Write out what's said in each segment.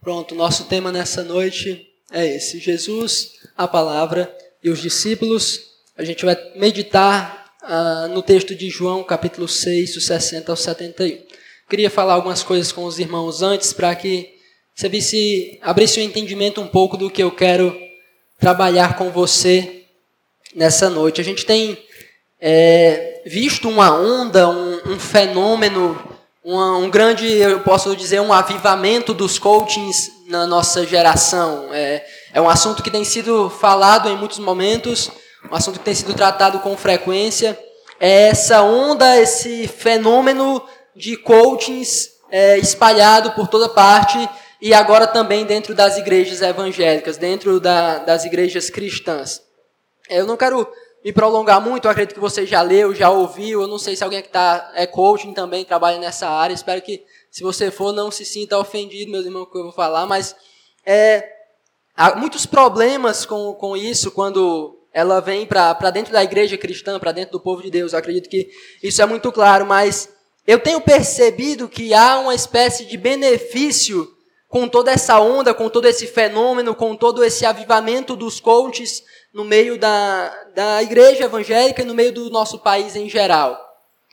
Pronto, nosso tema nessa noite é esse: Jesus, a palavra e os discípulos. A gente vai meditar ah, no texto de João, capítulo 6, do 60 ao 71. Queria falar algumas coisas com os irmãos antes, para que você visse, abrisse o entendimento um pouco do que eu quero trabalhar com você nessa noite. A gente tem é, visto uma onda, um, um fenômeno uma, um grande, eu posso dizer, um avivamento dos coachings na nossa geração. É, é um assunto que tem sido falado em muitos momentos, um assunto que tem sido tratado com frequência. É essa onda, esse fenômeno de coachings é, espalhado por toda parte e agora também dentro das igrejas evangélicas, dentro da, das igrejas cristãs. Eu não quero me prolongar muito, eu acredito que você já leu, já ouviu, eu não sei se alguém que está é coaching também trabalha nessa área, espero que se você for não se sinta ofendido, meus irmãos, que eu vou falar, mas é, há muitos problemas com, com isso quando ela vem para dentro da igreja cristã, para dentro do povo de Deus, eu acredito que isso é muito claro, mas eu tenho percebido que há uma espécie de benefício com toda essa onda, com todo esse fenômeno, com todo esse avivamento dos coaches, no meio da, da igreja evangélica e no meio do nosso país em geral.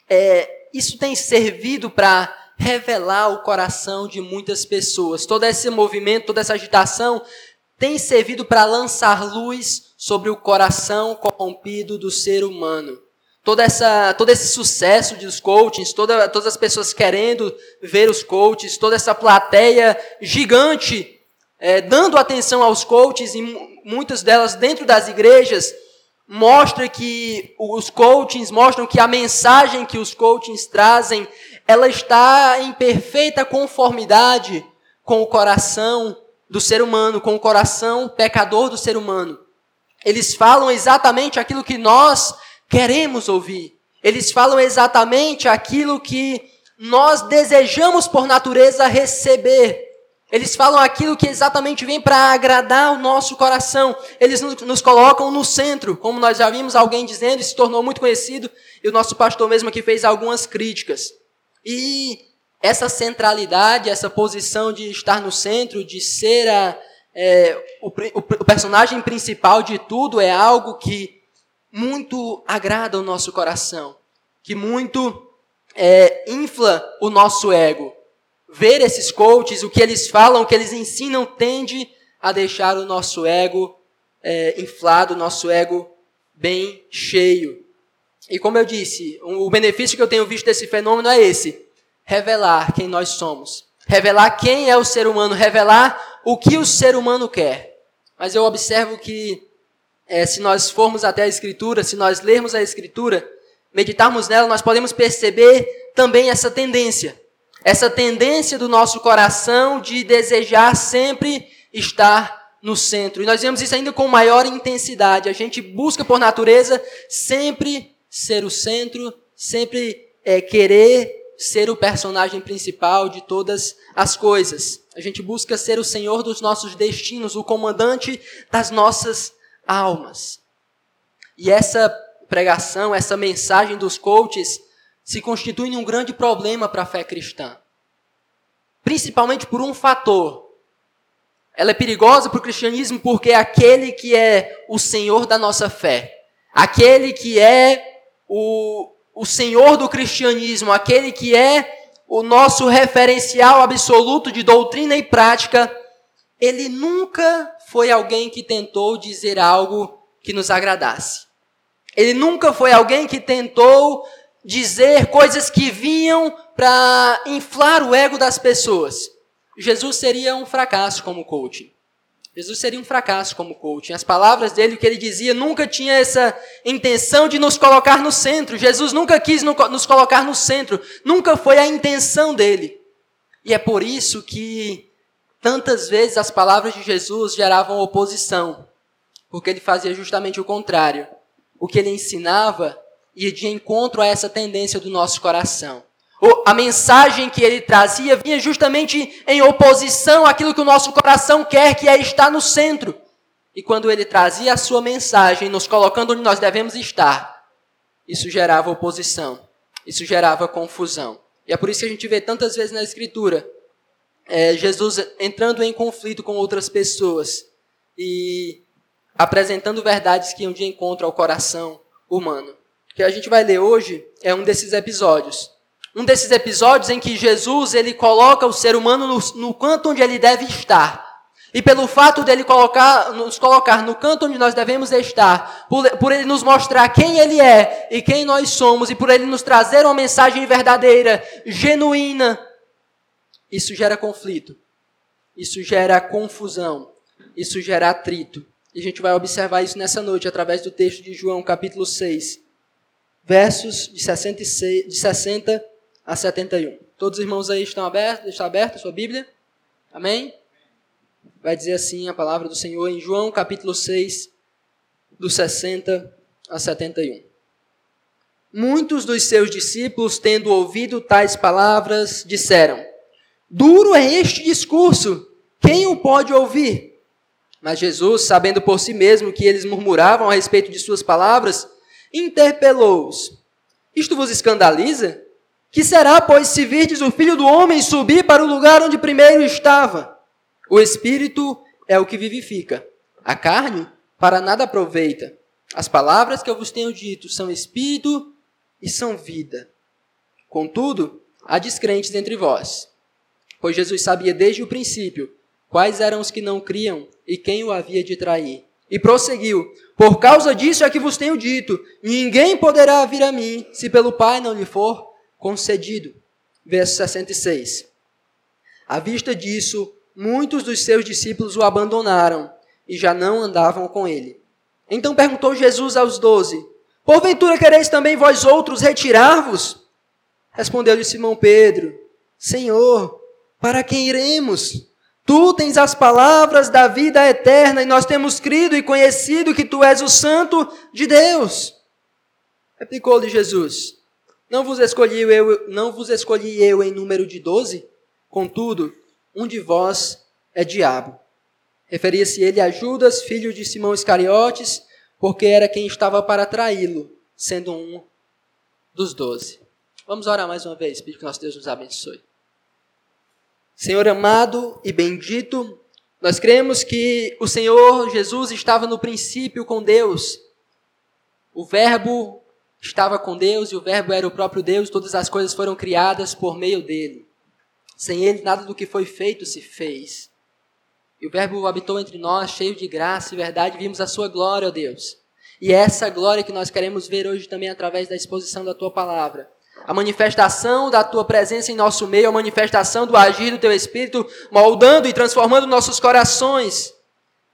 É, isso tem servido para revelar o coração de muitas pessoas. Todo esse movimento, toda essa agitação tem servido para lançar luz sobre o coração corrompido do ser humano. Toda essa, todo esse sucesso dos coaches, toda, todas as pessoas querendo ver os coaches, toda essa plateia gigante é, dando atenção aos coaches e muitas delas dentro das igrejas, mostra que os coachings mostram que a mensagem que os coachings trazem, ela está em perfeita conformidade com o coração do ser humano, com o coração pecador do ser humano. Eles falam exatamente aquilo que nós queremos ouvir. Eles falam exatamente aquilo que nós desejamos por natureza receber. Eles falam aquilo que exatamente vem para agradar o nosso coração. Eles nos colocam no centro, como nós já vimos alguém dizendo, e se tornou muito conhecido, e o nosso pastor mesmo aqui fez algumas críticas. E essa centralidade, essa posição de estar no centro, de ser a, é, o, o, o personagem principal de tudo, é algo que muito agrada o nosso coração, que muito é, infla o nosso ego ver esses coaches, o que eles falam, o que eles ensinam, tende a deixar o nosso ego é, inflado, o nosso ego bem cheio. E como eu disse, o benefício que eu tenho visto desse fenômeno é esse: revelar quem nós somos, revelar quem é o ser humano, revelar o que o ser humano quer. Mas eu observo que é, se nós formos até a Escritura, se nós lermos a Escritura, meditarmos nela, nós podemos perceber também essa tendência essa tendência do nosso coração de desejar sempre estar no centro. E nós vemos isso ainda com maior intensidade. A gente busca, por natureza, sempre ser o centro, sempre é, querer ser o personagem principal de todas as coisas. A gente busca ser o senhor dos nossos destinos, o comandante das nossas almas. E essa pregação, essa mensagem dos coaches, se constitui um grande problema para a fé cristã. Principalmente por um fator. Ela é perigosa para o cristianismo porque é aquele que é o Senhor da nossa fé, aquele que é o, o Senhor do cristianismo, aquele que é o nosso referencial absoluto de doutrina e prática, ele nunca foi alguém que tentou dizer algo que nos agradasse. Ele nunca foi alguém que tentou dizer coisas que vinham para inflar o ego das pessoas. Jesus seria um fracasso como coaching. Jesus seria um fracasso como coaching. As palavras dele, o que ele dizia, nunca tinha essa intenção de nos colocar no centro. Jesus nunca quis nos colocar no centro. Nunca foi a intenção dele. E é por isso que tantas vezes as palavras de Jesus geravam oposição. Porque ele fazia justamente o contrário. O que ele ensinava ia de encontro a essa tendência do nosso coração. A mensagem que ele trazia vinha justamente em oposição àquilo que o nosso coração quer, que é estar no centro. E quando ele trazia a sua mensagem, nos colocando onde nós devemos estar, isso gerava oposição, isso gerava confusão. E é por isso que a gente vê tantas vezes na Escritura é, Jesus entrando em conflito com outras pessoas e apresentando verdades que iam de encontro ao coração humano. Que a gente vai ler hoje é um desses episódios. Um desses episódios em que Jesus ele coloca o ser humano no, no canto onde ele deve estar. E pelo fato dele colocar, nos colocar no canto onde nós devemos estar, por, por, ele nos mostrar quem ele é e quem nós somos, e por ele nos trazer uma mensagem verdadeira, genuína, isso gera conflito, isso gera confusão, isso gera atrito. E a gente vai observar isso nessa noite através do texto de João, capítulo 6, versos de 66, de 60 a 71. Todos os irmãos aí estão abertos? Está aberta a sua Bíblia? Amém? vai dizer assim a palavra do Senhor em João capítulo 6, do 60 a 71. Muitos dos seus discípulos, tendo ouvido tais palavras, disseram: Duro é este discurso, quem o pode ouvir? Mas Jesus, sabendo por si mesmo que eles murmuravam a respeito de suas palavras, interpelou-os: Isto vos escandaliza? Que será, pois, se virdes o filho do homem subir para o lugar onde primeiro estava? O espírito é o que vivifica. A carne para nada aproveita. As palavras que eu vos tenho dito são espírito e são vida. Contudo, há descrentes entre vós. Pois Jesus sabia desde o princípio quais eram os que não criam e quem o havia de trair. E prosseguiu: Por causa disso é que vos tenho dito: ninguém poderá vir a mim se pelo Pai não lhe for concedido. Verso 66. À vista disso, muitos dos seus discípulos o abandonaram e já não andavam com ele. Então perguntou Jesus aos doze: Porventura quereis também vós outros retirar-vos? Respondeu-lhe Simão Pedro: Senhor, para quem iremos? Tu tens as palavras da vida eterna e nós temos crido e conhecido que tu és o Santo de Deus. Replicou-lhe Jesus: Não vos escolhi eu, não vos escolhi eu em número de doze? Contudo, um de vós é diabo. Referia-se ele a Judas, filho de Simão Iscariotes, porque era quem estava para traí-lo, sendo um dos doze. Vamos orar mais uma vez, pedir que nosso Deus nos abençoe. Senhor amado e bendito, nós cremos que o Senhor Jesus estava no princípio com Deus. O Verbo estava com Deus e o Verbo era o próprio Deus, todas as coisas foram criadas por meio dele. Sem ele, nada do que foi feito se fez. E o Verbo habitou entre nós, cheio de graça e verdade, vimos a sua glória, ó Deus. E é essa glória que nós queremos ver hoje também através da exposição da tua palavra. A manifestação da tua presença em nosso meio, a manifestação do agir do teu Espírito, moldando e transformando nossos corações.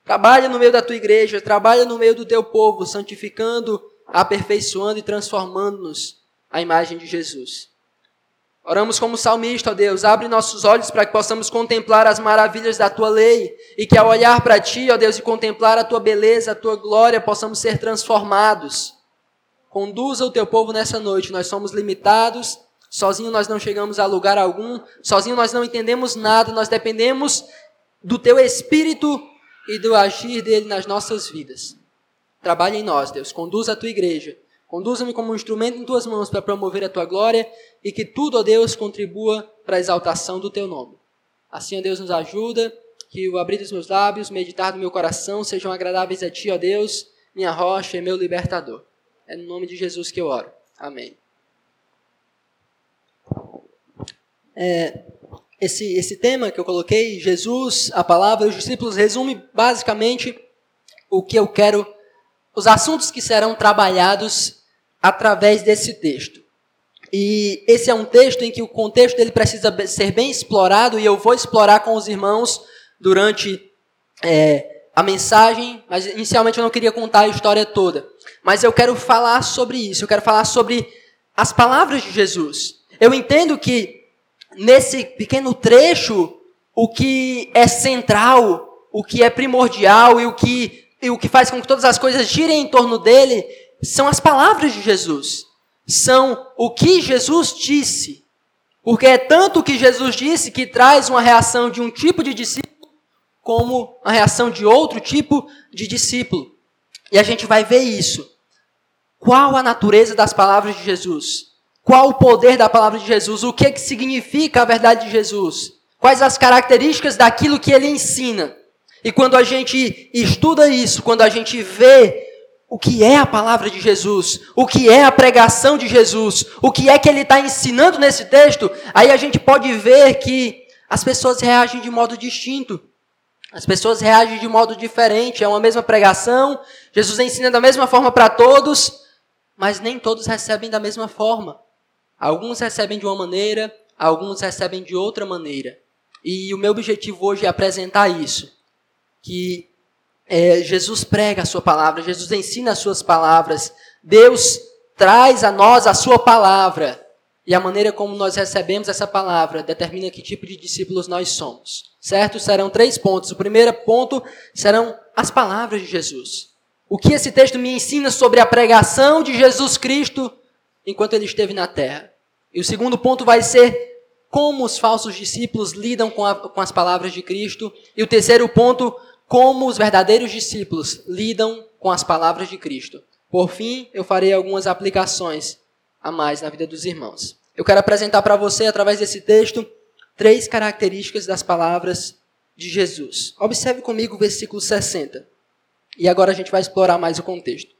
Trabalha no meio da tua igreja, trabalha no meio do teu povo, santificando, aperfeiçoando e transformando-nos à imagem de Jesus. Oramos como salmista, ó Deus, abre nossos olhos para que possamos contemplar as maravilhas da tua lei e que ao olhar para ti, ó Deus, e contemplar a tua beleza, a tua glória, possamos ser transformados. Conduza o teu povo nessa noite, nós somos limitados, sozinho nós não chegamos a lugar algum, sozinho nós não entendemos nada, nós dependemos do teu espírito e do agir dele nas nossas vidas. Trabalhe em nós, Deus, conduza a tua igreja. Conduza-me como um instrumento em tuas mãos para promover a tua glória e que tudo, ó Deus, contribua para a exaltação do teu nome. Assim, ó Deus, nos ajuda, que o abrir dos meus lábios, meditar do meu coração sejam agradáveis a ti, ó Deus, minha rocha e meu libertador. É no nome de Jesus que eu oro. Amém. É, esse, esse tema que eu coloquei, Jesus, a palavra, os discípulos, resume basicamente o que eu quero, os assuntos que serão trabalhados através desse texto. E esse é um texto em que o contexto dele precisa ser bem explorado e eu vou explorar com os irmãos durante é, a mensagem, mas inicialmente eu não queria contar a história toda. Mas eu quero falar sobre isso, eu quero falar sobre as palavras de Jesus. Eu entendo que nesse pequeno trecho, o que é central, o que é primordial e o que, e o que faz com que todas as coisas girem em torno dele são as palavras de Jesus. São o que Jesus disse. Porque é tanto o que Jesus disse que traz uma reação de um tipo de discípulo como a reação de outro tipo de discípulo. E a gente vai ver isso. Qual a natureza das palavras de Jesus? Qual o poder da palavra de Jesus? O que, que significa a verdade de Jesus? quais as características daquilo que ele ensina. E quando a gente estuda isso, quando a gente vê o que é a palavra de Jesus, o que é a pregação de Jesus, o que é que ele está ensinando nesse texto, aí a gente pode ver que as pessoas reagem de modo distinto. As pessoas reagem de modo diferente. É uma mesma pregação, Jesus ensina da mesma forma para todos, mas nem todos recebem da mesma forma. Alguns recebem de uma maneira, alguns recebem de outra maneira. E o meu objetivo hoje é apresentar isso. Que é, Jesus prega a sua palavra, Jesus ensina as suas palavras, Deus traz a nós a sua palavra. E a maneira como nós recebemos essa palavra determina que tipo de discípulos nós somos. Certo? Serão três pontos. O primeiro ponto serão as palavras de Jesus. O que esse texto me ensina sobre a pregação de Jesus Cristo enquanto ele esteve na terra. E o segundo ponto vai ser como os falsos discípulos lidam com, a, com as palavras de Cristo. E o terceiro ponto, como os verdadeiros discípulos lidam com as palavras de Cristo. Por fim, eu farei algumas aplicações a mais na vida dos irmãos. Eu quero apresentar para você, através desse texto, três características das palavras de Jesus. Observe comigo o versículo 60. E agora a gente vai explorar mais o contexto.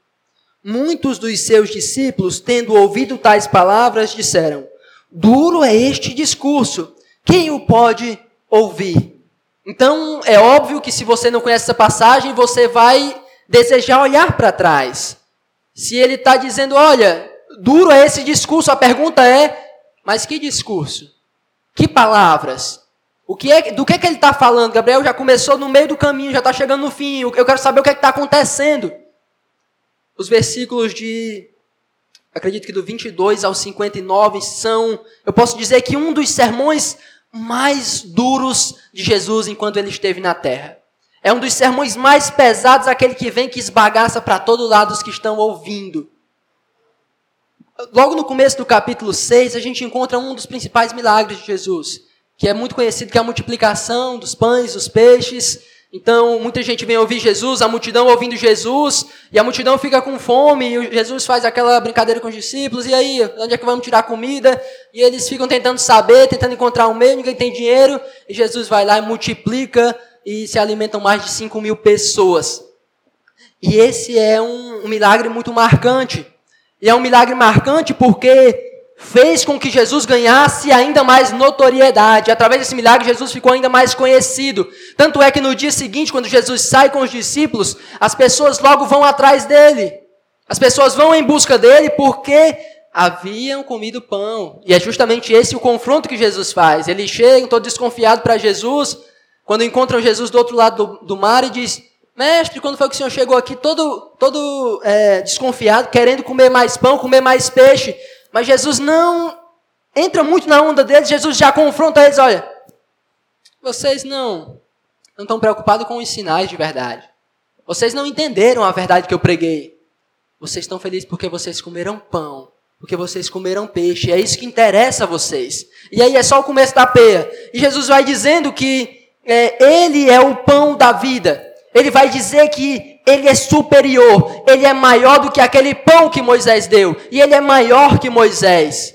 Muitos dos seus discípulos, tendo ouvido tais palavras, disseram: Duro é este discurso. Quem o pode ouvir? Então, é óbvio que se você não conhece essa passagem, você vai desejar olhar para trás. Se ele está dizendo, olha, duro é esse discurso, a pergunta é, mas que discurso? Que palavras? O que é, do que, é que ele está falando? Gabriel já começou no meio do caminho, já está chegando no fim. Eu quero saber o que é está acontecendo. Os versículos de acredito que do 22 ao 59 são, eu posso dizer que um dos sermões mais duros de Jesus enquanto ele esteve na terra. É um dos sermões mais pesados, aquele que vem que esbagaça para todo lado os que estão ouvindo. Logo no começo do capítulo 6, a gente encontra um dos principais milagres de Jesus, que é muito conhecido, que é a multiplicação dos pães, dos peixes, então, muita gente vem ouvir Jesus, a multidão ouvindo Jesus, e a multidão fica com fome, e Jesus faz aquela brincadeira com os discípulos, e aí, onde é que vamos tirar comida? E eles ficam tentando saber, tentando encontrar um meio, ninguém tem dinheiro, e Jesus vai lá e multiplica, e se alimentam mais de 5 mil pessoas. E esse é um, um milagre muito marcante. E é um milagre marcante porque fez com que Jesus ganhasse ainda mais notoriedade. Através desse milagre, Jesus ficou ainda mais conhecido. Tanto é que no dia seguinte, quando Jesus sai com os discípulos, as pessoas logo vão atrás dele. As pessoas vão em busca dele porque haviam comido pão. E é justamente esse o confronto que Jesus faz. Eles chegam todo desconfiado para Jesus, quando encontram Jesus do outro lado do, do, mar e diz: Mestre, quando foi que o senhor chegou aqui todo, todo é, desconfiado, querendo comer mais pão, comer mais peixe? Mas Jesus não entra muito na onda deles, Jesus já confronta eles, olha, vocês não não estão preocupados com os sinais de verdade. Vocês não entenderam a verdade que eu preguei. Vocês estão felizes porque vocês comeram pão, porque vocês comeram peixe. É isso que interessa a vocês. E aí é só o começo da peia. E Jesus vai dizendo que é, Ele é o pão da vida. Ele vai dizer que ele é superior, ele é maior do que aquele pão que Moisés deu, e ele é maior que Moisés.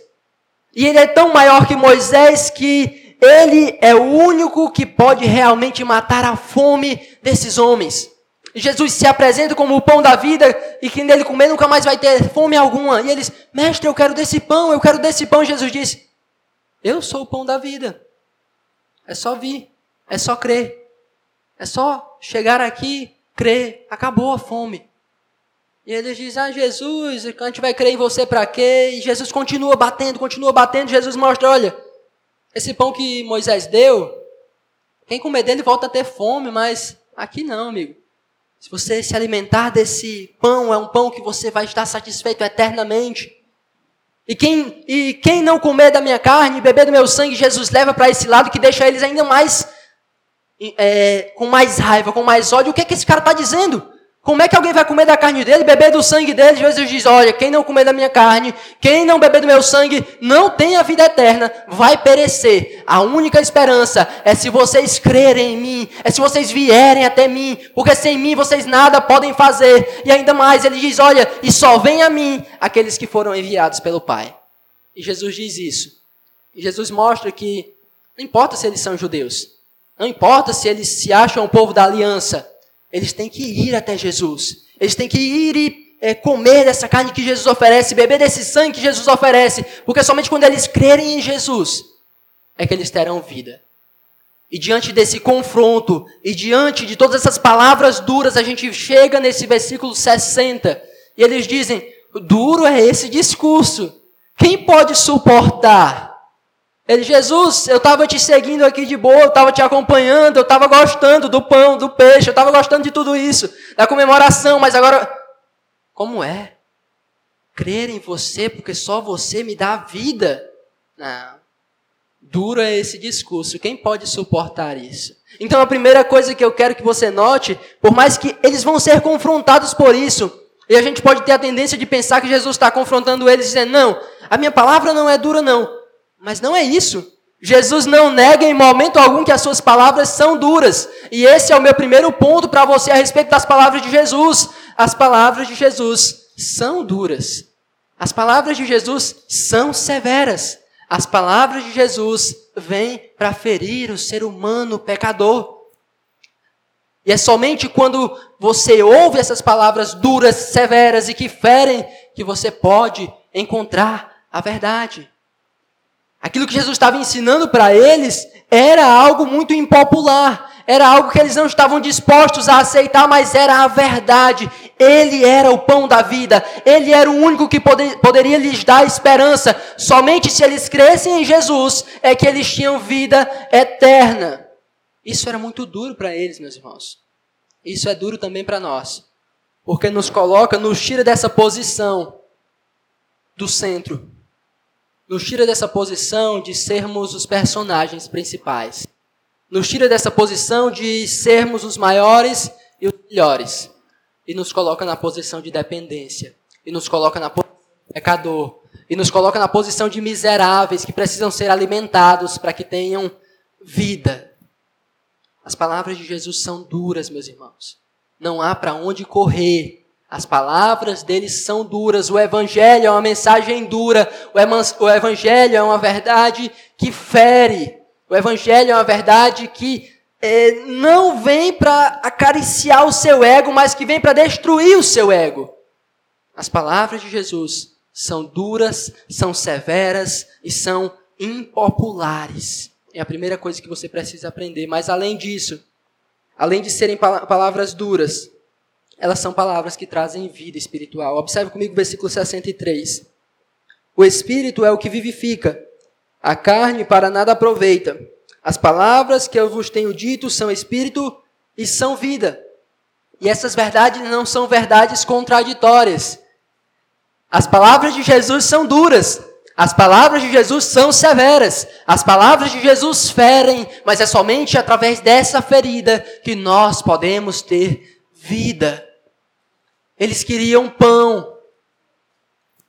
E ele é tão maior que Moisés que ele é o único que pode realmente matar a fome desses homens. Jesus se apresenta como o pão da vida e que nele comer nunca mais vai ter fome alguma. E eles, mestre, eu quero desse pão, eu quero desse pão. Jesus disse: Eu sou o pão da vida. É só vir, é só crer, é só chegar aqui crê, acabou a fome. E eles dizem, ah, Jesus, a gente vai crer em você para quê? E Jesus continua batendo, continua batendo. Jesus mostra, olha, esse pão que Moisés deu, quem comer dele volta a ter fome, mas aqui não, amigo. Se você se alimentar desse pão, é um pão que você vai estar satisfeito eternamente. E quem, e quem não comer da minha carne, beber do meu sangue, Jesus leva para esse lado que deixa eles ainda mais é, com mais raiva, com mais ódio, o que, é que esse cara está dizendo? Como é que alguém vai comer da carne dele, beber do sangue dele? Jesus diz: Olha, quem não comer da minha carne, quem não beber do meu sangue, não tem a vida eterna, vai perecer. A única esperança é se vocês crerem em mim, é se vocês vierem até mim, porque sem mim vocês nada podem fazer. E ainda mais, ele diz: Olha, e só vem a mim aqueles que foram enviados pelo Pai. E Jesus diz isso. E Jesus mostra que Não importa se eles são judeus. Não importa se eles se acham o povo da aliança. Eles têm que ir até Jesus. Eles têm que ir e é, comer dessa carne que Jesus oferece, beber desse sangue que Jesus oferece. Porque somente quando eles crerem em Jesus é que eles terão vida. E diante desse confronto, e diante de todas essas palavras duras, a gente chega nesse versículo 60, e eles dizem: duro é esse discurso. Quem pode suportar? Ele, Jesus, eu estava te seguindo aqui de boa, eu estava te acompanhando, eu estava gostando do pão, do peixe, eu estava gostando de tudo isso, da comemoração, mas agora, como é? Crer em você porque só você me dá vida? Não. Duro é esse discurso. Quem pode suportar isso? Então, a primeira coisa que eu quero que você note, por mais que eles vão ser confrontados por isso, e a gente pode ter a tendência de pensar que Jesus está confrontando eles, dizendo: Não, a minha palavra não é dura, não. Mas não é isso. Jesus não nega em momento algum que as suas palavras são duras. E esse é o meu primeiro ponto para você a respeito das palavras de Jesus. As palavras de Jesus são duras. As palavras de Jesus são severas. As palavras de Jesus vêm para ferir o ser humano pecador. E é somente quando você ouve essas palavras duras, severas e que ferem, que você pode encontrar a verdade. Aquilo que Jesus estava ensinando para eles era algo muito impopular, era algo que eles não estavam dispostos a aceitar, mas era a verdade. Ele era o pão da vida, ele era o único que poder, poderia lhes dar esperança. Somente se eles crescem em Jesus é que eles tinham vida eterna. Isso era muito duro para eles, meus irmãos. Isso é duro também para nós, porque nos coloca, nos tira dessa posição do centro, nos tira dessa posição de sermos os personagens principais nos tira dessa posição de sermos os maiores e os melhores e nos coloca na posição de dependência e nos coloca na posição de pecador e nos coloca na posição de miseráveis que precisam ser alimentados para que tenham vida. As palavras de Jesus são duras, meus irmãos. Não há para onde correr. As palavras deles são duras. O Evangelho é uma mensagem dura. O Evangelho é uma verdade que fere. O Evangelho é uma verdade que é, não vem para acariciar o seu ego, mas que vem para destruir o seu ego. As palavras de Jesus são duras, são severas e são impopulares. É a primeira coisa que você precisa aprender. Mas além disso, além de serem palavras duras, elas são palavras que trazem vida espiritual. Observe comigo o versículo 63. O Espírito é o que vivifica, a carne para nada aproveita. As palavras que eu vos tenho dito são espírito e são vida. E essas verdades não são verdades contraditórias. As palavras de Jesus são duras. As palavras de Jesus são severas. As palavras de Jesus ferem, mas é somente através dessa ferida que nós podemos ter vida. Eles queriam pão,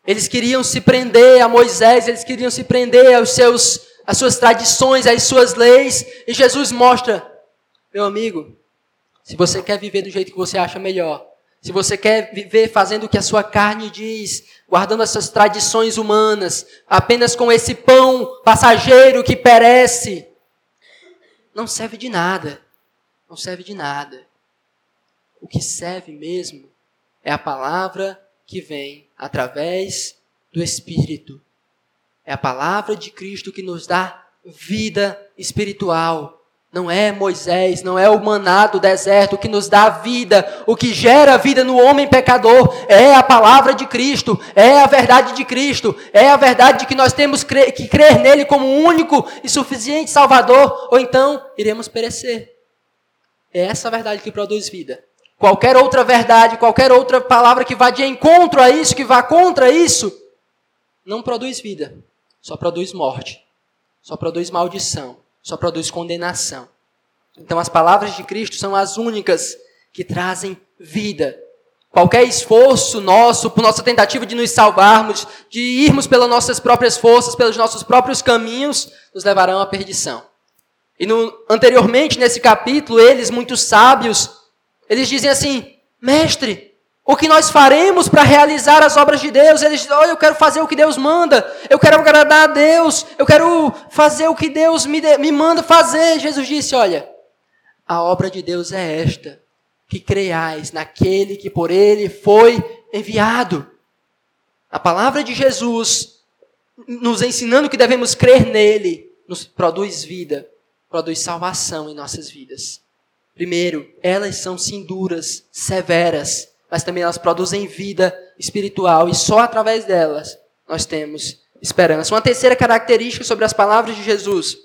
eles queriam se prender a Moisés, eles queriam se prender aos seus, às suas tradições, às suas leis. E Jesus mostra, meu amigo, se você quer viver do jeito que você acha melhor, se você quer viver fazendo o que a sua carne diz, guardando essas tradições humanas, apenas com esse pão passageiro que perece, não serve de nada. Não serve de nada. O que serve mesmo é a palavra que vem através do Espírito. É a palavra de Cristo que nos dá vida espiritual. Não é Moisés, não é o maná do deserto que nos dá vida, o que gera vida no homem pecador é a palavra de Cristo, é a verdade de Cristo, é a verdade de que nós temos que crer nele como único e suficiente Salvador, ou então iremos perecer. É essa verdade que produz vida. Qualquer outra verdade, qualquer outra palavra que vá de encontro a isso, que vá contra isso, não produz vida, só produz morte, só produz maldição, só produz condenação. Então as palavras de Cristo são as únicas que trazem vida. Qualquer esforço nosso, por nossa tentativa de nos salvarmos, de irmos pelas nossas próprias forças, pelos nossos próprios caminhos, nos levarão à perdição. E no, anteriormente, nesse capítulo, eles, muito sábios, eles dizem assim: Mestre, O que nós faremos para realizar as obras de Deus? Eles dizem, oh, eu quero fazer o que Deus manda, eu quero agradar a Deus, eu quero fazer o que Deus me, de, me manda fazer. Jesus disse: Olha, a obra de Deus é esta, que creiais naquele que por ele foi enviado. A palavra de Jesus, nos ensinando que devemos crer nele, nos produz vida, produz salvação em nossas vidas. Primeiro, elas são sim duras, severas, mas também elas produzem vida espiritual e só através delas nós temos esperança. Uma terceira característica sobre as palavras de Jesus,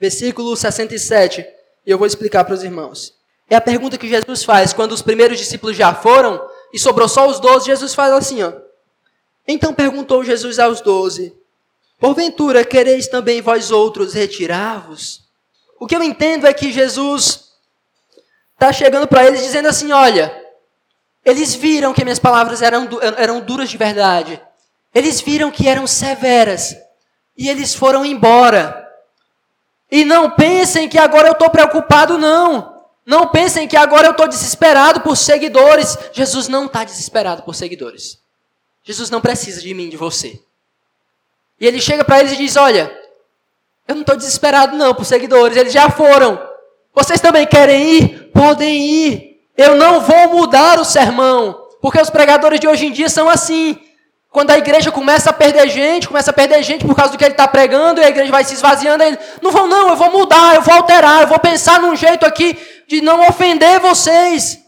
versículo 67, e eu vou explicar para os irmãos. É a pergunta que Jesus faz quando os primeiros discípulos já foram e sobrou só os doze. Jesus faz assim, ó. Então perguntou Jesus aos doze: Porventura quereis também vós outros retirar-vos? O que eu entendo é que Jesus está chegando para eles dizendo assim: Olha, eles viram que minhas palavras eram, eram duras de verdade. Eles viram que eram severas. E eles foram embora. E não pensem que agora eu estou preocupado, não. Não pensem que agora eu estou desesperado por seguidores. Jesus não está desesperado por seguidores. Jesus não precisa de mim, de você. E ele chega para eles e diz: Olha, eu não estou desesperado, não, por seguidores. Eles já foram. Vocês também querem ir? Podem ir. Eu não vou mudar o sermão, porque os pregadores de hoje em dia são assim. Quando a igreja começa a perder gente, começa a perder gente por causa do que ele está pregando, e a igreja vai se esvaziando, ele, não vão não, eu vou mudar, eu vou alterar, eu vou pensar num jeito aqui de não ofender vocês.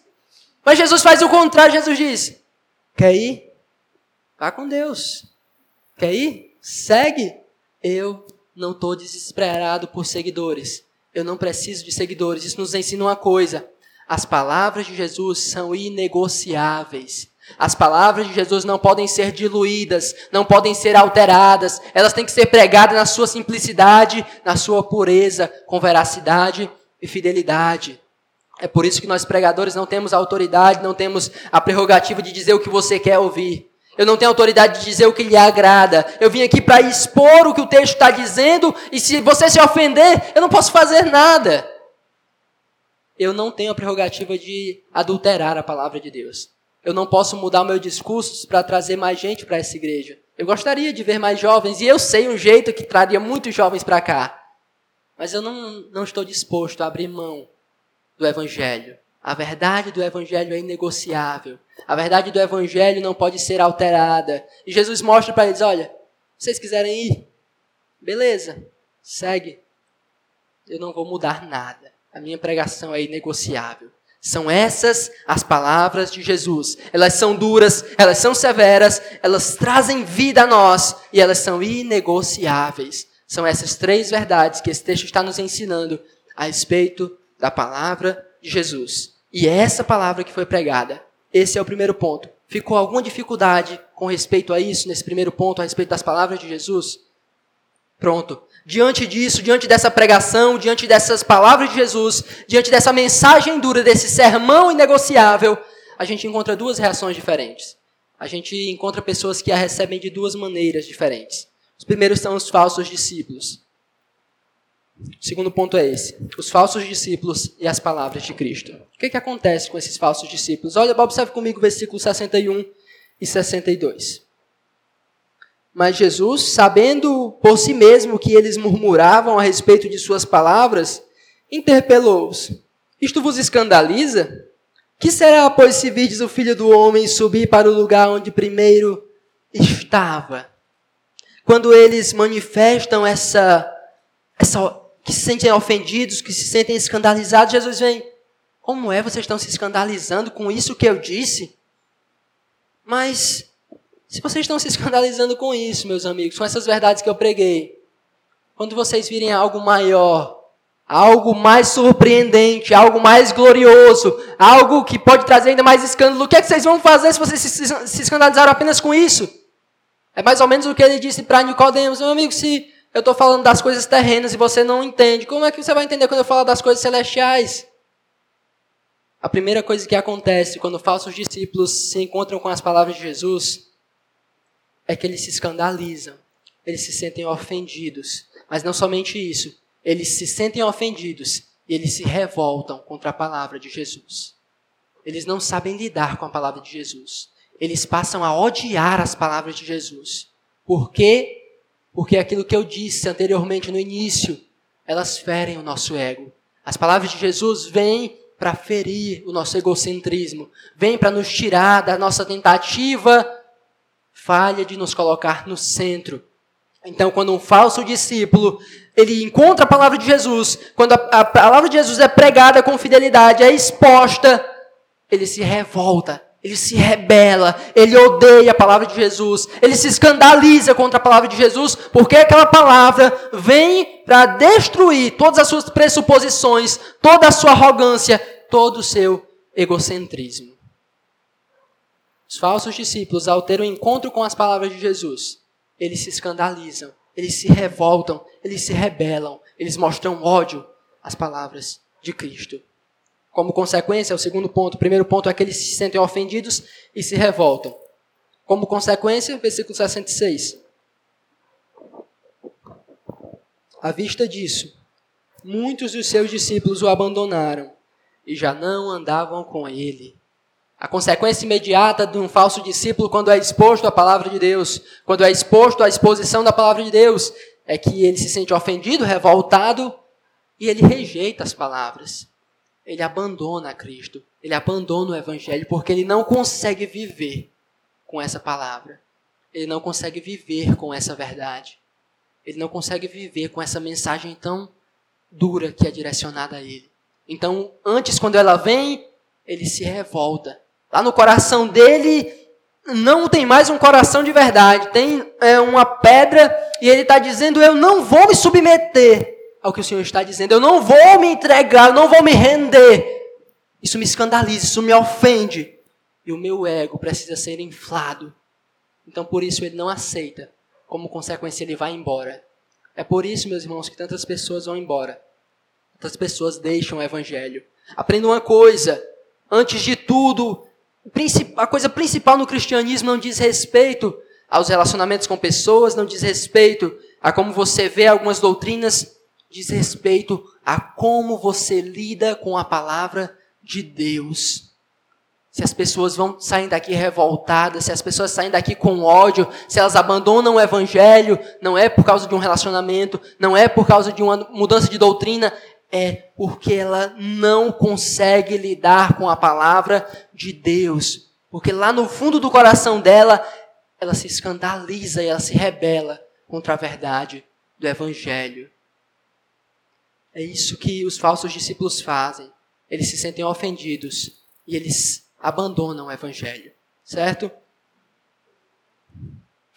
Mas Jesus faz o contrário, Jesus diz, quer ir? Vá com Deus. Quer ir? Segue. Eu não estou desesperado por seguidores. Eu não preciso de seguidores. Isso nos ensina uma coisa. As palavras de Jesus são inegociáveis. As palavras de Jesus não podem ser diluídas, não podem ser alteradas, elas têm que ser pregadas na sua simplicidade, na sua pureza, com veracidade e fidelidade. É por isso que nós pregadores não temos autoridade, não temos a prerrogativa de dizer o que você quer ouvir. Eu não tenho autoridade de dizer o que lhe agrada. Eu vim aqui para expor o que o texto está dizendo, e se você se ofender, eu não posso fazer nada eu não tenho a prerrogativa de adulterar a palavra de Deus. Eu não posso mudar o meu discurso para trazer mais gente para essa igreja. Eu gostaria de ver mais jovens, e eu sei um jeito que traria muitos jovens para cá. Mas eu não, não estou disposto a abrir mão do Evangelho. A verdade do Evangelho é inegociável. A verdade do Evangelho não pode ser alterada. E Jesus mostra para eles: olha, vocês quiserem ir, beleza, segue. Eu não vou mudar nada. A minha pregação é inegociável. São essas as palavras de Jesus. Elas são duras, elas são severas, elas trazem vida a nós e elas são inegociáveis. São essas três verdades que esse texto está nos ensinando a respeito da palavra de Jesus. E é essa palavra que foi pregada. Esse é o primeiro ponto. Ficou alguma dificuldade com respeito a isso, nesse primeiro ponto, a respeito das palavras de Jesus? Pronto. Diante disso, diante dessa pregação, diante dessas palavras de Jesus, diante dessa mensagem dura, desse sermão inegociável, a gente encontra duas reações diferentes. A gente encontra pessoas que a recebem de duas maneiras diferentes. Os primeiros são os falsos discípulos. O segundo ponto é esse: os falsos discípulos e as palavras de Cristo. O que, que acontece com esses falsos discípulos? Olha, observe comigo o versículo 61 e 62. Mas Jesus, sabendo por si mesmo que eles murmuravam a respeito de suas palavras, interpelou-os: Isto vos escandaliza? Que será, pois, se virdes o filho do homem subir para o lugar onde primeiro estava? Quando eles manifestam essa, essa que se sentem ofendidos, que se sentem escandalizados, Jesus vem: Como é vocês estão se escandalizando com isso que eu disse? Mas se vocês estão se escandalizando com isso, meus amigos, com essas verdades que eu preguei, quando vocês virem algo maior, algo mais surpreendente, algo mais glorioso, algo que pode trazer ainda mais escândalo, o que é que vocês vão fazer se vocês se escandalizaram apenas com isso? É mais ou menos o que ele disse para Nicodemos, meu amigo, se eu estou falando das coisas terrenas e você não entende, como é que você vai entender quando eu falo das coisas celestiais? A primeira coisa que acontece quando falsos discípulos se encontram com as palavras de Jesus é que eles se escandalizam, eles se sentem ofendidos. Mas não somente isso, eles se sentem ofendidos e eles se revoltam contra a palavra de Jesus. eles não sabem lidar com a palavra de Jesus. Eles passam a odiar as palavras de Jesus. Por quê? Porque aquilo que eu disse anteriormente no início, elas ferem o nosso ego. As palavras de Jesus vêm para ferir o nosso egocentrismo, vêm para nos tirar da nossa tentativa falha de nos colocar no centro. Então, quando um falso discípulo ele encontra a palavra de Jesus, quando a, a palavra de Jesus é pregada com fidelidade, é exposta, ele se revolta, ele se rebela, ele odeia a palavra de Jesus, ele se escandaliza contra a palavra de Jesus, porque aquela palavra vem para destruir todas as suas pressuposições, toda a sua arrogância, todo o seu egocentrismo. Os falsos discípulos, ao ter um encontro com as palavras de Jesus, eles se escandalizam, eles se revoltam, eles se rebelam, eles mostram ódio às palavras de Cristo. Como consequência, o segundo ponto. O primeiro ponto é que eles se sentem ofendidos e se revoltam. Como consequência, versículo 66. À vista disso, muitos dos seus discípulos o abandonaram e já não andavam com ele. A consequência imediata de um falso discípulo, quando é exposto à palavra de Deus, quando é exposto à exposição da palavra de Deus, é que ele se sente ofendido, revoltado e ele rejeita as palavras. Ele abandona Cristo, ele abandona o Evangelho, porque ele não consegue viver com essa palavra. Ele não consegue viver com essa verdade. Ele não consegue viver com essa mensagem tão dura que é direcionada a ele. Então, antes, quando ela vem, ele se revolta Lá no coração dele não tem mais um coração de verdade, tem é, uma pedra e ele está dizendo: Eu não vou me submeter ao que o Senhor está dizendo, eu não vou me entregar, eu não vou me render. Isso me escandaliza, isso me ofende. E o meu ego precisa ser inflado. Então por isso ele não aceita. Como consequência, ele vai embora. É por isso, meus irmãos, que tantas pessoas vão embora. Tantas pessoas deixam o evangelho. Aprenda uma coisa: antes de tudo, a coisa principal no cristianismo não diz respeito aos relacionamentos com pessoas, não diz respeito a como você vê algumas doutrinas, diz respeito a como você lida com a palavra de Deus. Se as pessoas vão sair daqui revoltadas, se as pessoas saem daqui com ódio, se elas abandonam o evangelho, não é por causa de um relacionamento, não é por causa de uma mudança de doutrina, é porque ela não consegue lidar com a palavra de Deus. Porque lá no fundo do coração dela, ela se escandaliza e ela se rebela contra a verdade do Evangelho. É isso que os falsos discípulos fazem. Eles se sentem ofendidos e eles abandonam o Evangelho. Certo?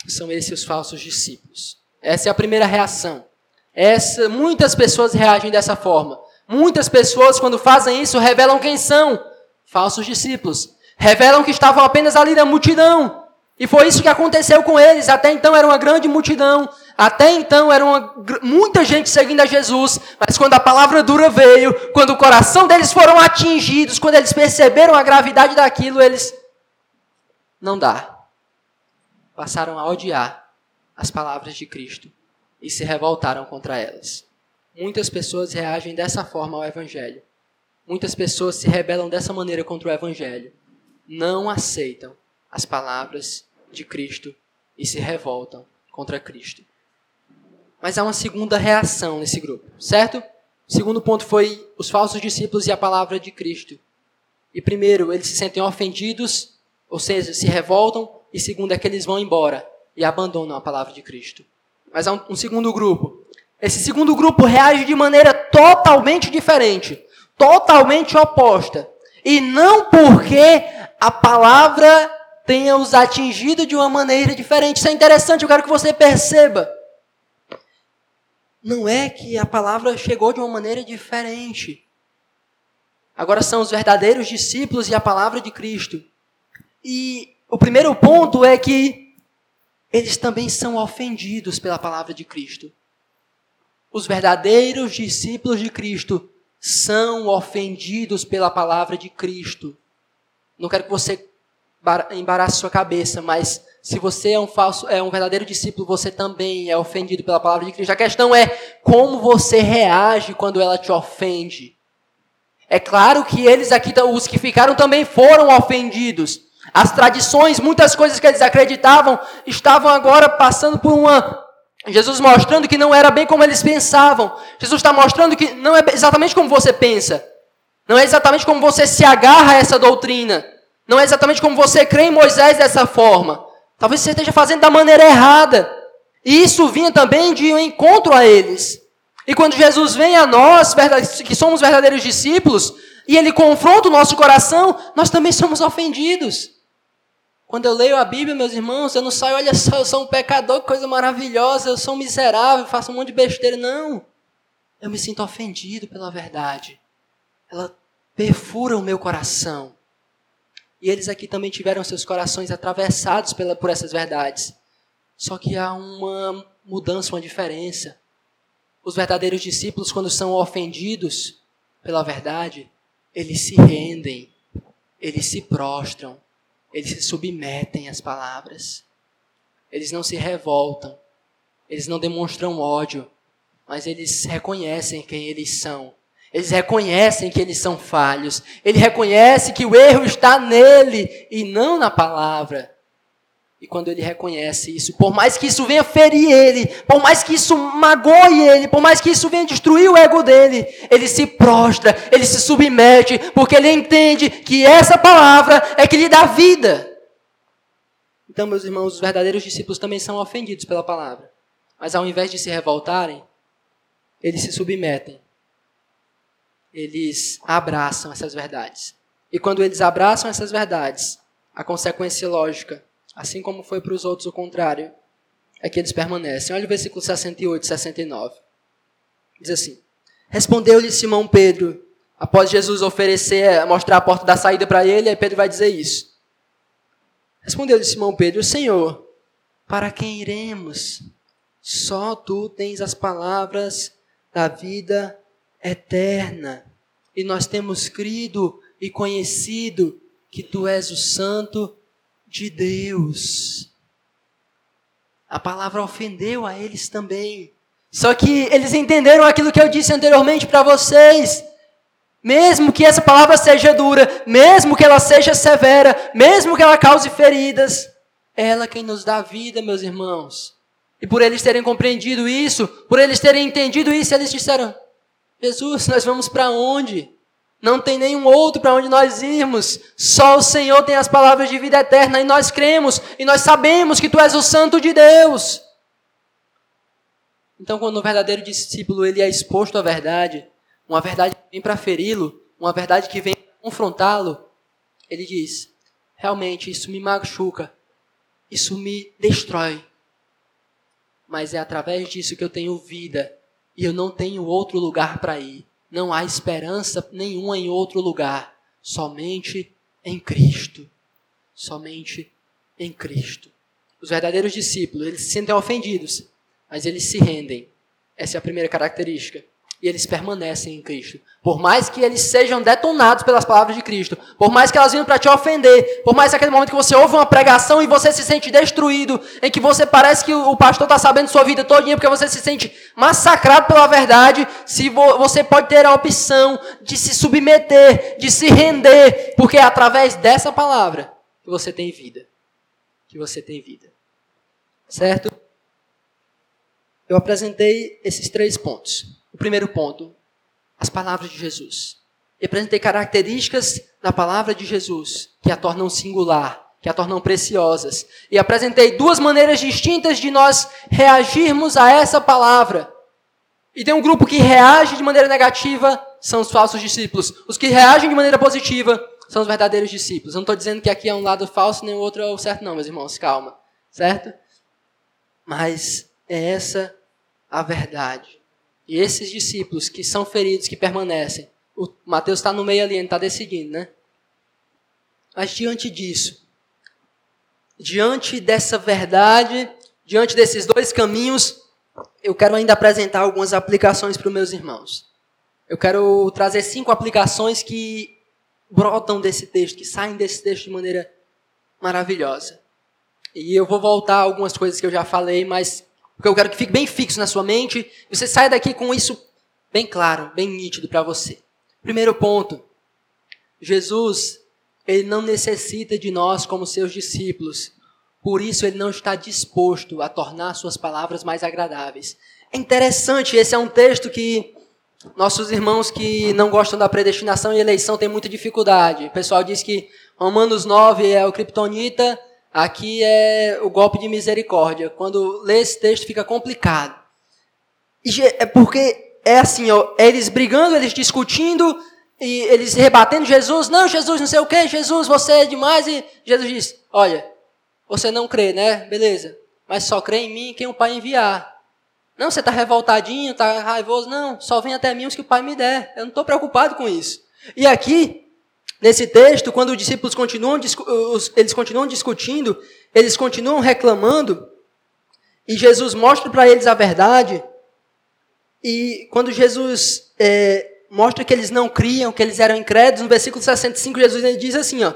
São esses os falsos discípulos. Essa é a primeira reação. Essa, muitas pessoas reagem dessa forma. Muitas pessoas, quando fazem isso, revelam quem são. Falsos discípulos. Revelam que estavam apenas ali na multidão. E foi isso que aconteceu com eles. Até então era uma grande multidão. Até então era uma, muita gente seguindo a Jesus. Mas quando a palavra dura veio, quando o coração deles foram atingidos, quando eles perceberam a gravidade daquilo, eles. Não dá. Passaram a odiar as palavras de Cristo e se revoltaram contra elas. Muitas pessoas reagem dessa forma ao Evangelho. Muitas pessoas se rebelam dessa maneira contra o Evangelho. Não aceitam as palavras de Cristo e se revoltam contra Cristo. Mas há uma segunda reação nesse grupo, certo? O segundo ponto foi os falsos discípulos e a palavra de Cristo. E primeiro, eles se sentem ofendidos, ou seja, se revoltam, e segundo é que eles vão embora e abandonam a palavra de Cristo. Mas há um, um segundo grupo. Esse segundo grupo reage de maneira totalmente diferente, totalmente oposta. E não porque a palavra tenha os atingido de uma maneira diferente. Isso é interessante, eu quero que você perceba. Não é que a palavra chegou de uma maneira diferente. Agora são os verdadeiros discípulos e a palavra de Cristo. E o primeiro ponto é que eles também são ofendidos pela palavra de Cristo. Os verdadeiros discípulos de Cristo são ofendidos pela palavra de Cristo. Não quero que você embarace sua cabeça, mas se você é um falso, é um verdadeiro discípulo, você também é ofendido pela palavra de Cristo. A questão é como você reage quando ela te ofende. É claro que eles aqui, os que ficaram também foram ofendidos. As tradições, muitas coisas que eles acreditavam, estavam agora passando por uma. Jesus mostrando que não era bem como eles pensavam. Jesus está mostrando que não é exatamente como você pensa. Não é exatamente como você se agarra a essa doutrina. Não é exatamente como você crê em Moisés dessa forma. Talvez você esteja fazendo da maneira errada. E isso vinha também de um encontro a eles. E quando Jesus vem a nós, que somos verdadeiros discípulos, e ele confronta o nosso coração, nós também somos ofendidos. Quando eu leio a Bíblia, meus irmãos, eu não saio, olha só, eu sou um pecador, que coisa maravilhosa, eu sou um miserável, faço um monte de besteira. Não. Eu me sinto ofendido pela verdade. Ela perfura o meu coração. E eles aqui também tiveram seus corações atravessados pela, por essas verdades. Só que há uma mudança, uma diferença. Os verdadeiros discípulos, quando são ofendidos pela verdade, eles se rendem, eles se prostram, eles se submetem às palavras. Eles não se revoltam, eles não demonstram ódio, mas eles reconhecem quem eles são. Eles reconhecem que eles são falhos. Ele reconhece que o erro está nele e não na palavra. E quando ele reconhece isso, por mais que isso venha ferir ele, por mais que isso magoe ele, por mais que isso venha destruir o ego dele, ele se prostra, ele se submete, porque ele entende que essa palavra é que lhe dá vida. Então, meus irmãos, os verdadeiros discípulos também são ofendidos pela palavra. Mas ao invés de se revoltarem, eles se submetem. Eles abraçam essas verdades. E quando eles abraçam essas verdades, a consequência lógica Assim como foi para os outros o contrário, é que eles permanecem. Olha o versículo 68 e 69. Diz assim: Respondeu-lhe Simão Pedro, após Jesus oferecer, mostrar a porta da saída para ele, aí Pedro vai dizer isso. Respondeu-lhe Simão Pedro: Senhor, para quem iremos? Só tu tens as palavras da vida eterna. E nós temos crido e conhecido que tu és o Santo de Deus. A palavra ofendeu a eles também. Só que eles entenderam aquilo que eu disse anteriormente para vocês. Mesmo que essa palavra seja dura, mesmo que ela seja severa, mesmo que ela cause feridas, é ela quem nos dá vida, meus irmãos. E por eles terem compreendido isso, por eles terem entendido isso, eles disseram: Jesus, nós vamos para onde? Não tem nenhum outro para onde nós irmos. Só o Senhor tem as palavras de vida eterna e nós cremos e nós sabemos que tu és o santo de Deus. Então, quando o verdadeiro discípulo ele é exposto à verdade, uma verdade que vem para feri-lo, uma verdade que vem confrontá-lo, ele diz: realmente isso me machuca, isso me destrói. Mas é através disso que eu tenho vida e eu não tenho outro lugar para ir não há esperança nenhuma em outro lugar, somente em Cristo. Somente em Cristo. Os verdadeiros discípulos, eles se sentem ofendidos, mas eles se rendem. Essa é a primeira característica e eles permanecem em Cristo. Por mais que eles sejam detonados pelas palavras de Cristo, por mais que elas venham para te ofender, por mais que aquele momento que você ouve uma pregação e você se sente destruído, em que você parece que o pastor está sabendo sua vida todinha porque você se sente massacrado pela verdade, se vo você pode ter a opção de se submeter, de se render, porque é através dessa palavra que você tem vida. Que você tem vida. Certo? Eu apresentei esses três pontos. O primeiro ponto, as palavras de Jesus. E apresentei características da palavra de Jesus que a tornam singular, que a tornam preciosas. E apresentei duas maneiras distintas de nós reagirmos a essa palavra. E tem um grupo que reage de maneira negativa, são os falsos discípulos. Os que reagem de maneira positiva são os verdadeiros discípulos. Eu não estou dizendo que aqui é um lado falso nem o outro é o certo, não, meus irmãos, calma. Certo? Mas é essa a verdade. E esses discípulos que são feridos, que permanecem, o Mateus está no meio ali, ele está decidindo, né? Mas diante disso, diante dessa verdade, diante desses dois caminhos, eu quero ainda apresentar algumas aplicações para os meus irmãos. Eu quero trazer cinco aplicações que brotam desse texto, que saem desse texto de maneira maravilhosa. E eu vou voltar a algumas coisas que eu já falei, mas porque eu quero que fique bem fixo na sua mente e você saia daqui com isso bem claro, bem nítido para você. Primeiro ponto. Jesus, ele não necessita de nós como seus discípulos. Por isso ele não está disposto a tornar suas palavras mais agradáveis. É interessante, esse é um texto que nossos irmãos que não gostam da predestinação e eleição têm muita dificuldade. O pessoal diz que Romanos 9 é o kryptonita, aqui é o golpe de misericórdia. Quando lê esse texto fica complicado. É porque é assim, ó, eles brigando, eles discutindo, e eles rebatendo Jesus, não, Jesus, não sei o que, Jesus, você é demais, e Jesus diz, olha, você não crê, né? Beleza, mas só crê em mim quem o Pai enviar. Não, você está revoltadinho, está raivoso, não, só vem até mim os que o Pai me der, eu não estou preocupado com isso. E aqui, nesse texto, quando os discípulos continuam, eles continuam discutindo, eles continuam reclamando, e Jesus mostra para eles a verdade, e quando Jesus é, mostra que eles não criam, que eles eram incrédulos, no versículo 65, Jesus diz assim, ó,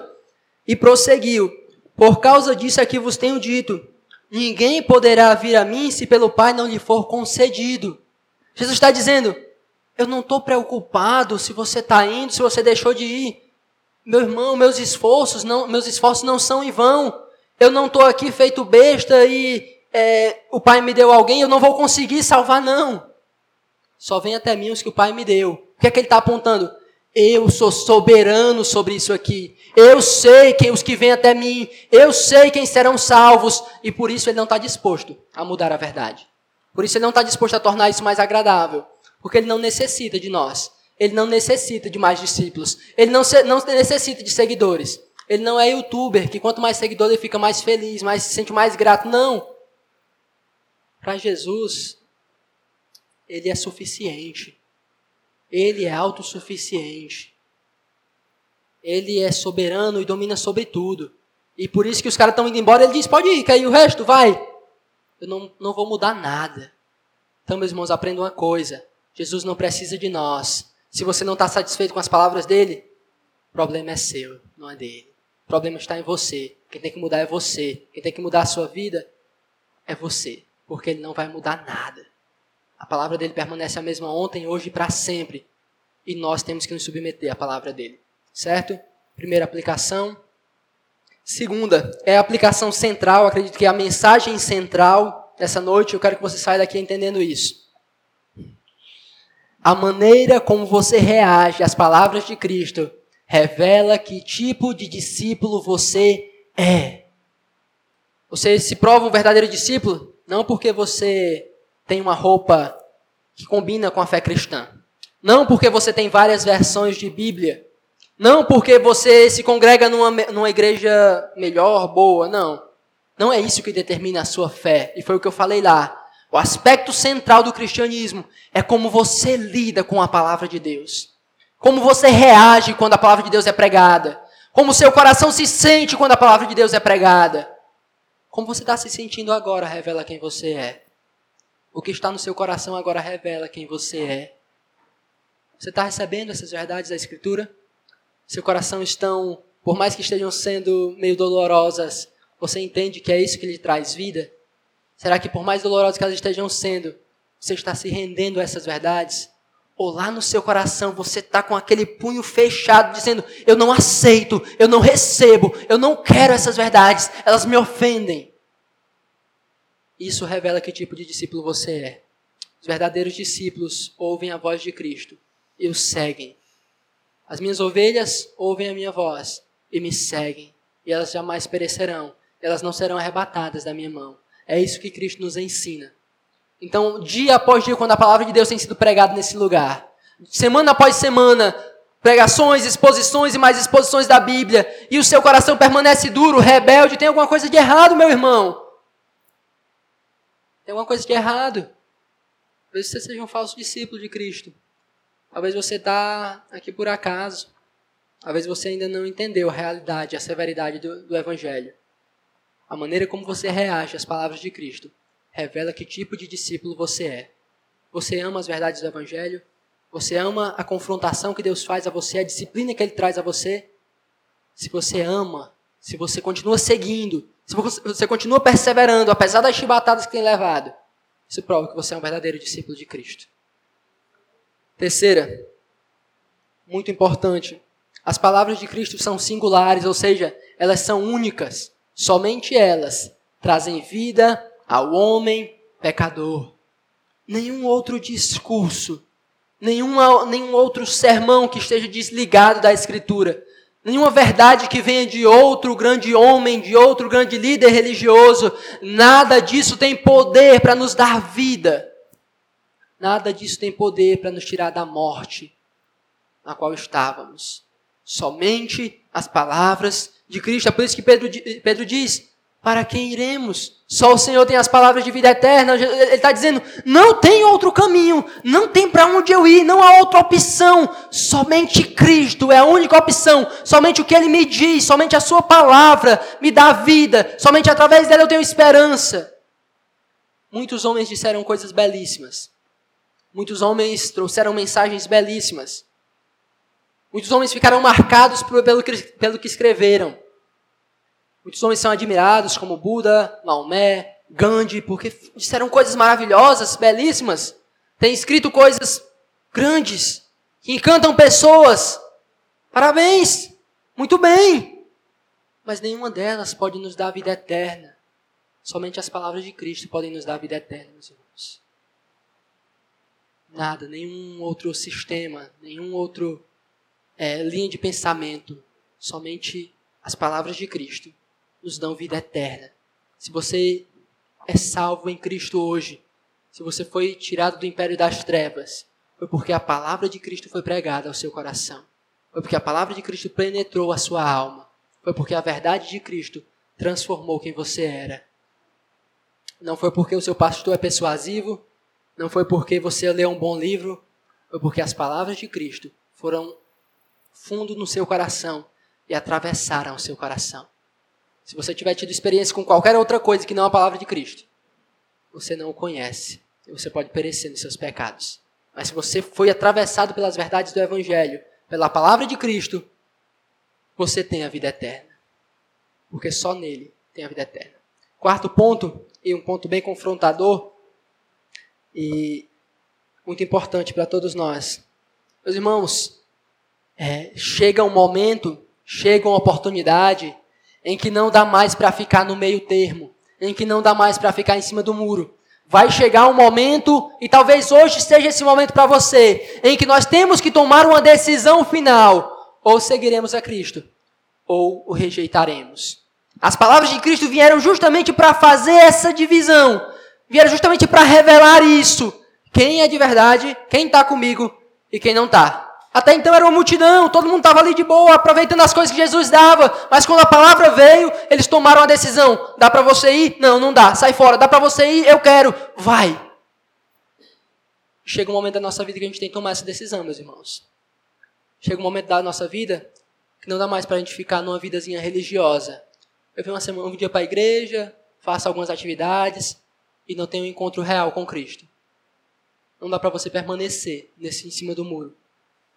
e prosseguiu, por causa disso aqui vos tenho dito, ninguém poderá vir a mim se pelo Pai não lhe for concedido. Jesus está dizendo, eu não estou preocupado se você está indo, se você deixou de ir. Meu irmão, meus esforços não, meus esforços não são em vão. Eu não estou aqui feito besta e é, o Pai me deu alguém, eu não vou conseguir salvar, não. Só vem até mim os que o Pai me deu. O que é que ele está apontando? Eu sou soberano sobre isso aqui. Eu sei quem os que vêm até mim. Eu sei quem serão salvos. E por isso ele não está disposto a mudar a verdade. Por isso ele não está disposto a tornar isso mais agradável. Porque ele não necessita de nós. Ele não necessita de mais discípulos. Ele não, não necessita de seguidores. Ele não é youtuber que quanto mais seguidor ele fica mais feliz, mais se sente mais grato. Não. Para Jesus, ele é suficiente. Ele é autossuficiente. Ele é soberano e domina sobre tudo. E por isso que os caras estão indo embora, ele diz: pode ir, aí o resto vai. Eu não, não vou mudar nada. Então, meus irmãos, aprendam uma coisa: Jesus não precisa de nós. Se você não está satisfeito com as palavras dele, o problema é seu, não é dele. O problema está em você. Quem tem que mudar é você. Quem tem que mudar a sua vida é você. Porque ele não vai mudar nada. A palavra dele permanece a mesma ontem, hoje e para sempre. E nós temos que nos submeter à palavra dele. Certo? Primeira aplicação. Segunda, é a aplicação central, acredito que é a mensagem central dessa noite. Eu quero que você saia daqui entendendo isso. A maneira como você reage às palavras de Cristo revela que tipo de discípulo você é. Você se prova um verdadeiro discípulo não porque você tem uma roupa que combina com a fé cristã. Não porque você tem várias versões de Bíblia. Não porque você se congrega numa, numa igreja melhor, boa. Não. Não é isso que determina a sua fé. E foi o que eu falei lá. O aspecto central do cristianismo é como você lida com a palavra de Deus. Como você reage quando a palavra de Deus é pregada. Como seu coração se sente quando a palavra de Deus é pregada. Como você está se sentindo agora revela quem você é. O que está no seu coração agora revela quem você é. Você está recebendo essas verdades da Escritura? Seu coração estão, por mais que estejam sendo meio dolorosas, você entende que é isso que lhe traz vida? Será que por mais dolorosas que elas estejam sendo, você está se rendendo a essas verdades? Ou lá no seu coração você está com aquele punho fechado, dizendo: Eu não aceito, eu não recebo, eu não quero essas verdades, elas me ofendem. Isso revela que tipo de discípulo você é. Os verdadeiros discípulos ouvem a voz de Cristo e o seguem. As minhas ovelhas ouvem a minha voz e me seguem, e elas jamais perecerão, elas não serão arrebatadas da minha mão. É isso que Cristo nos ensina. Então, dia após dia, quando a palavra de Deus tem sido pregada nesse lugar, semana após semana, pregações, exposições e mais exposições da Bíblia, e o seu coração permanece duro, rebelde, tem alguma coisa de errado, meu irmão. Tem alguma coisa de errado. Talvez você seja um falso discípulo de Cristo. Talvez você está aqui por acaso. Talvez você ainda não entendeu a realidade, a severidade do, do Evangelho. A maneira como você reage às palavras de Cristo revela que tipo de discípulo você é. Você ama as verdades do Evangelho? Você ama a confrontação que Deus faz a você, a disciplina que Ele traz a você? Se você ama, se você continua seguindo, se você continua perseverando, apesar das chibatadas que tem levado, isso prova que você é um verdadeiro discípulo de Cristo. Terceira, muito importante, As palavras de Cristo são singulares, ou seja, elas são únicas. Somente elas trazem vida ao homem pecador. Nenhum outro discurso, nenhum, nenhum outro sermão que esteja desligado da Escritura, nenhuma verdade que venha de outro grande homem, de outro grande líder religioso, nada disso tem poder para nos dar vida. Nada disso tem poder para nos tirar da morte na qual estávamos. Somente as palavras de Cristo. É por isso que Pedro, Pedro diz: para quem iremos? Só o Senhor tem as palavras de vida eterna. Ele está dizendo: não tem outro caminho, não tem para onde eu ir, não há outra opção. Somente Cristo é a única opção. Somente o que Ele me diz, somente a Sua palavra me dá vida. Somente através dela eu tenho esperança. Muitos homens disseram coisas belíssimas. Muitos homens trouxeram mensagens belíssimas. Muitos homens ficaram marcados pelo que, pelo que escreveram. Muitos homens são admirados, como Buda, Maomé, Gandhi, porque disseram coisas maravilhosas, belíssimas. Têm escrito coisas grandes, que encantam pessoas. Parabéns! Muito bem! Mas nenhuma delas pode nos dar vida eterna. Somente as palavras de Cristo podem nos dar vida eterna, meus irmãos. Nada, nenhum outro sistema, nenhum outro é, linha de pensamento. Somente as palavras de Cristo nos dão vida eterna. Se você é salvo em Cristo hoje, se você foi tirado do império das trevas, foi porque a palavra de Cristo foi pregada ao seu coração. Foi porque a palavra de Cristo penetrou a sua alma. Foi porque a verdade de Cristo transformou quem você era. Não foi porque o seu pastor é persuasivo, não foi porque você leu um bom livro, foi porque as palavras de Cristo foram fundo no seu coração e atravessaram o seu coração. Se você tiver tido experiência com qualquer outra coisa que não a palavra de Cristo, você não o conhece. E você pode perecer nos seus pecados. Mas se você foi atravessado pelas verdades do Evangelho, pela palavra de Cristo, você tem a vida eterna. Porque só nele tem a vida eterna. Quarto ponto, e um ponto bem confrontador, e muito importante para todos nós. Meus irmãos, é, chega um momento, chega uma oportunidade em que não dá mais para ficar no meio termo, em que não dá mais para ficar em cima do muro. Vai chegar um momento, e talvez hoje seja esse momento para você, em que nós temos que tomar uma decisão final: ou seguiremos a Cristo, ou o rejeitaremos. As palavras de Cristo vieram justamente para fazer essa divisão, vieram justamente para revelar isso. Quem é de verdade, quem está comigo e quem não está. Até então era uma multidão, todo mundo estava ali de boa, aproveitando as coisas que Jesus dava. Mas quando a palavra veio, eles tomaram a decisão: dá para você ir? Não, não dá, sai fora. Dá para você ir? Eu quero. Vai. Chega um momento da nossa vida que a gente tem que tomar essa decisão, meus irmãos. Chega um momento da nossa vida que não dá mais para a gente ficar numa vidazinha religiosa. Eu venho uma semana, um dia para a igreja, faço algumas atividades e não tenho um encontro real com Cristo. Não dá para você permanecer nesse em cima do muro.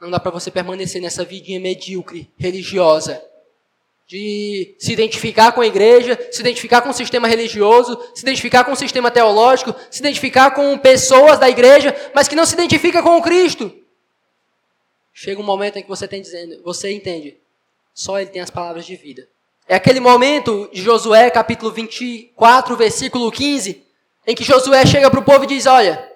Não dá para você permanecer nessa vidinha medíocre, religiosa. De se identificar com a igreja, se identificar com o sistema religioso, se identificar com o sistema teológico, se identificar com pessoas da igreja, mas que não se identifica com o Cristo. Chega um momento em que você tem dizendo, você entende, só ele tem as palavras de vida. É aquele momento de Josué, capítulo 24, versículo 15, em que Josué chega para o povo e diz: Olha,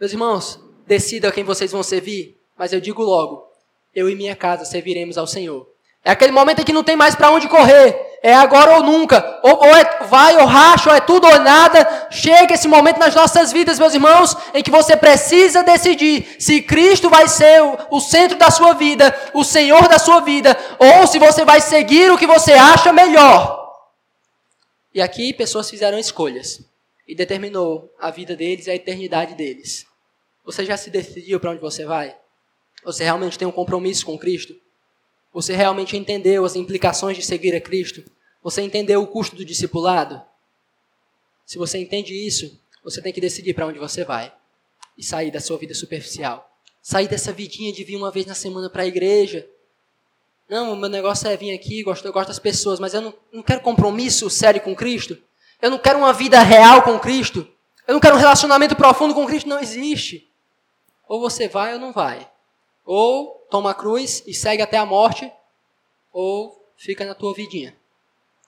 meus irmãos, decida quem vocês vão servir, mas eu digo logo: eu e minha casa serviremos ao Senhor. É aquele momento em que não tem mais para onde correr. É agora ou nunca. Ou, ou é vai ou racha, ou é tudo ou nada. Chega esse momento nas nossas vidas, meus irmãos, em que você precisa decidir se Cristo vai ser o, o centro da sua vida, o Senhor da sua vida, ou se você vai seguir o que você acha melhor. E aqui pessoas fizeram escolhas e determinou a vida deles e a eternidade deles. Você já se decidiu para onde você vai? Você realmente tem um compromisso com Cristo? Você realmente entendeu as implicações de seguir a Cristo? Você entendeu o custo do discipulado? Se você entende isso, você tem que decidir para onde você vai e sair da sua vida superficial. Sair dessa vidinha de vir uma vez na semana para a igreja. Não, o meu negócio é vir aqui, gosto, eu gosto das pessoas, mas eu não, não quero compromisso sério com Cristo. Eu não quero uma vida real com Cristo. Eu não quero um relacionamento profundo com Cristo. Não existe. Ou você vai ou não vai. Ou toma a cruz e segue até a morte, ou fica na tua vidinha.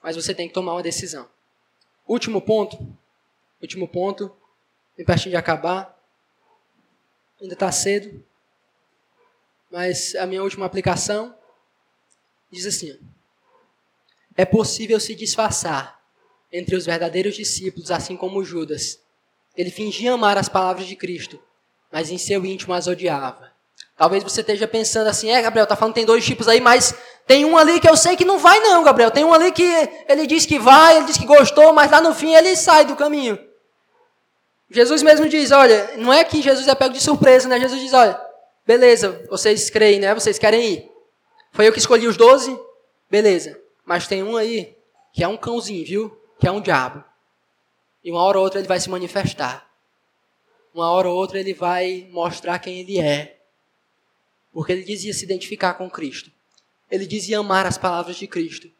Mas você tem que tomar uma decisão. Último ponto. Último ponto. Bem pertinho de acabar. Ainda está cedo. Mas a minha última aplicação diz assim: É possível se disfarçar entre os verdadeiros discípulos, assim como Judas. Ele fingia amar as palavras de Cristo, mas em seu íntimo as odiava. Talvez você esteja pensando assim, é, Gabriel, tá falando que tem dois tipos aí, mas tem um ali que eu sei que não vai não, Gabriel. Tem um ali que ele diz que vai, ele diz que gostou, mas lá no fim ele sai do caminho. Jesus mesmo diz, olha, não é que Jesus é pego de surpresa, né? Jesus diz, olha, beleza, vocês creem, né? Vocês querem ir. Foi eu que escolhi os doze? Beleza. Mas tem um aí que é um cãozinho, viu? Que é um diabo. E uma hora ou outra ele vai se manifestar. Uma hora ou outra ele vai mostrar quem ele é. Porque ele dizia se identificar com Cristo. Ele dizia amar as palavras de Cristo.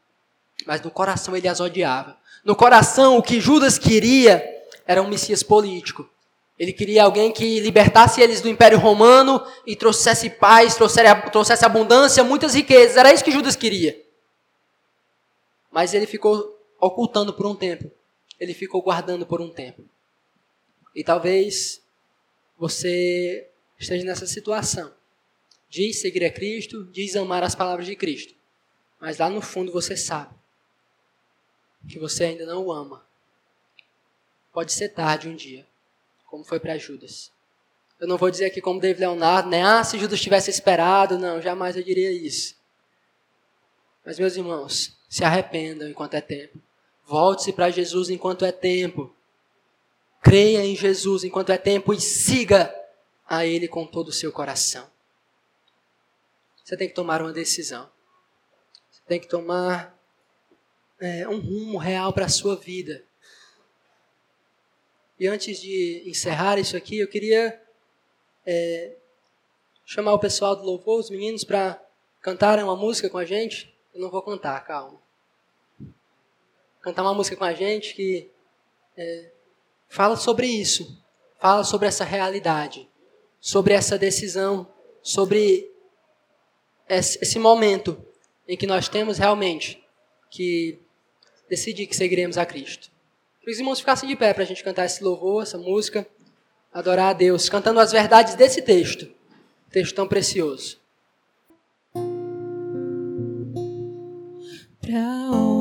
Mas no coração ele as odiava. No coração, o que Judas queria era um Messias político. Ele queria alguém que libertasse eles do Império Romano e trouxesse paz, trouxesse, abundância, muitas riquezas. Era isso que Judas queria. Mas ele ficou ocultando por um tempo. Ele ficou guardando por um tempo. E talvez você esteja nessa situação. Diz seguir a Cristo, diz amar as palavras de Cristo. Mas lá no fundo você sabe que você ainda não o ama. Pode ser tarde um dia, como foi para Judas. Eu não vou dizer aqui como David Leonardo, né? Ah, se Judas tivesse esperado. Não, jamais eu diria isso. Mas, meus irmãos, se arrependam enquanto é tempo. Volte-se para Jesus enquanto é tempo. Creia em Jesus enquanto é tempo e siga a Ele com todo o seu coração. Você tem que tomar uma decisão. Você tem que tomar é, um rumo real para a sua vida. E antes de encerrar isso aqui, eu queria é, chamar o pessoal do louvor, os meninos, para cantarem uma música com a gente. Eu não vou cantar, calma. Cantar uma música com a gente que é, fala sobre isso, fala sobre essa realidade, sobre essa decisão, sobre esse, momento em que nós temos realmente que decidir que seguiremos a Cristo. Que os irmãos ficassem de pé para a gente cantar esse louvor, essa música, adorar a Deus, cantando as verdades desse texto, texto tão precioso. Para onde